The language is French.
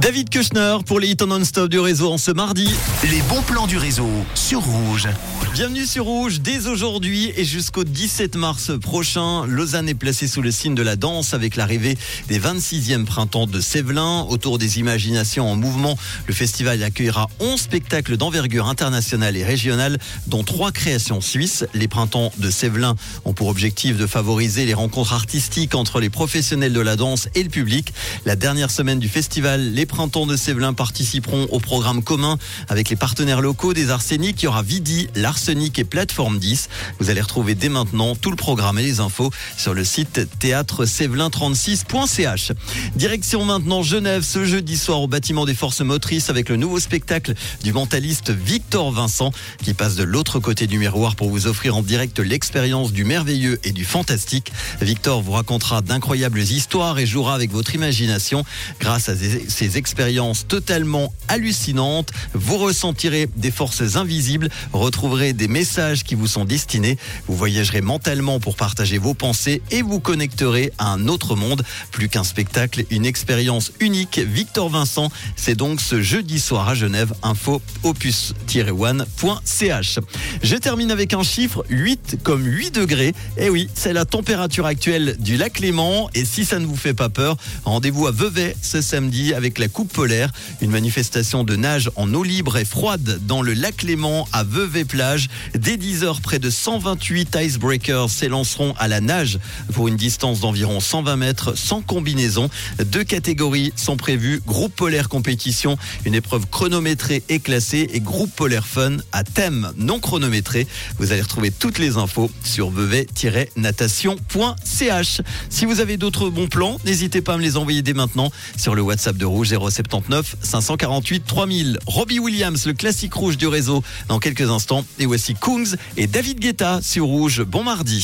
David Kushner pour les hits non-stop du réseau en ce mardi. Les bons plans du réseau sur Rouge. Bienvenue sur Rouge. Dès aujourd'hui et jusqu'au 17 mars prochain, Lausanne est placée sous le signe de la danse avec l'arrivée des 26e printemps de Sévelin. Autour des imaginations en mouvement, le festival accueillera 11 spectacles d'envergure internationale et régionale, dont trois créations suisses. Les printemps de Sévelin ont pour objectif de favoriser les rencontres artistiques entre les professionnels de la danse et le public. La dernière semaine du festival, les printemps de Sévelin participeront au programme commun avec les partenaires locaux des Arséniques. Il y aura Vidi, l'Arsenic et Plateforme 10. Vous allez retrouver dès maintenant tout le programme et les infos sur le site théâtre-sévelin36.ch. Direction maintenant Genève ce jeudi soir au bâtiment des forces motrices avec le nouveau spectacle du mentaliste Victor Vincent qui passe de l'autre côté du miroir pour vous offrir en direct l'expérience du merveilleux et du fantastique. Victor vous racontera d'incroyables histoires et jouera avec votre imagination grâce à ces expériences totalement hallucinantes. Vous ressentirez des forces invisibles, retrouverez des messages qui vous sont destinés. Vous voyagerez mentalement pour partager vos pensées et vous connecterez à un autre monde. Plus qu'un spectacle, une expérience unique. Victor Vincent, c'est donc ce jeudi soir à Genève. Info opus-one.ch. Je termine avec un chiffre 8 comme 8 degrés. Eh oui, c'est la température actuelle du lac Léman. Et si ça ne vous fait pas peur, rendez-vous à Vevey ce samedi avec Coupe polaire. Une manifestation de nage en eau libre et froide dans le lac Léman à Vevey-Plage. Dès 10h, près de 128 icebreakers s'élanceront à la nage pour une distance d'environ 120 mètres sans combinaison. Deux catégories sont prévues. Groupe polaire compétition, une épreuve chronométrée et classée et groupe polaire fun à thème non chronométré. Vous allez retrouver toutes les infos sur vevey-natation.ch. Si vous avez d'autres bons plans, n'hésitez pas à me les envoyer dès maintenant sur le WhatsApp de Rouge 079 548 3000. Robbie Williams, le classique rouge du réseau, dans quelques instants. Et voici Kungs et David Guetta sur Rouge. Bon mardi.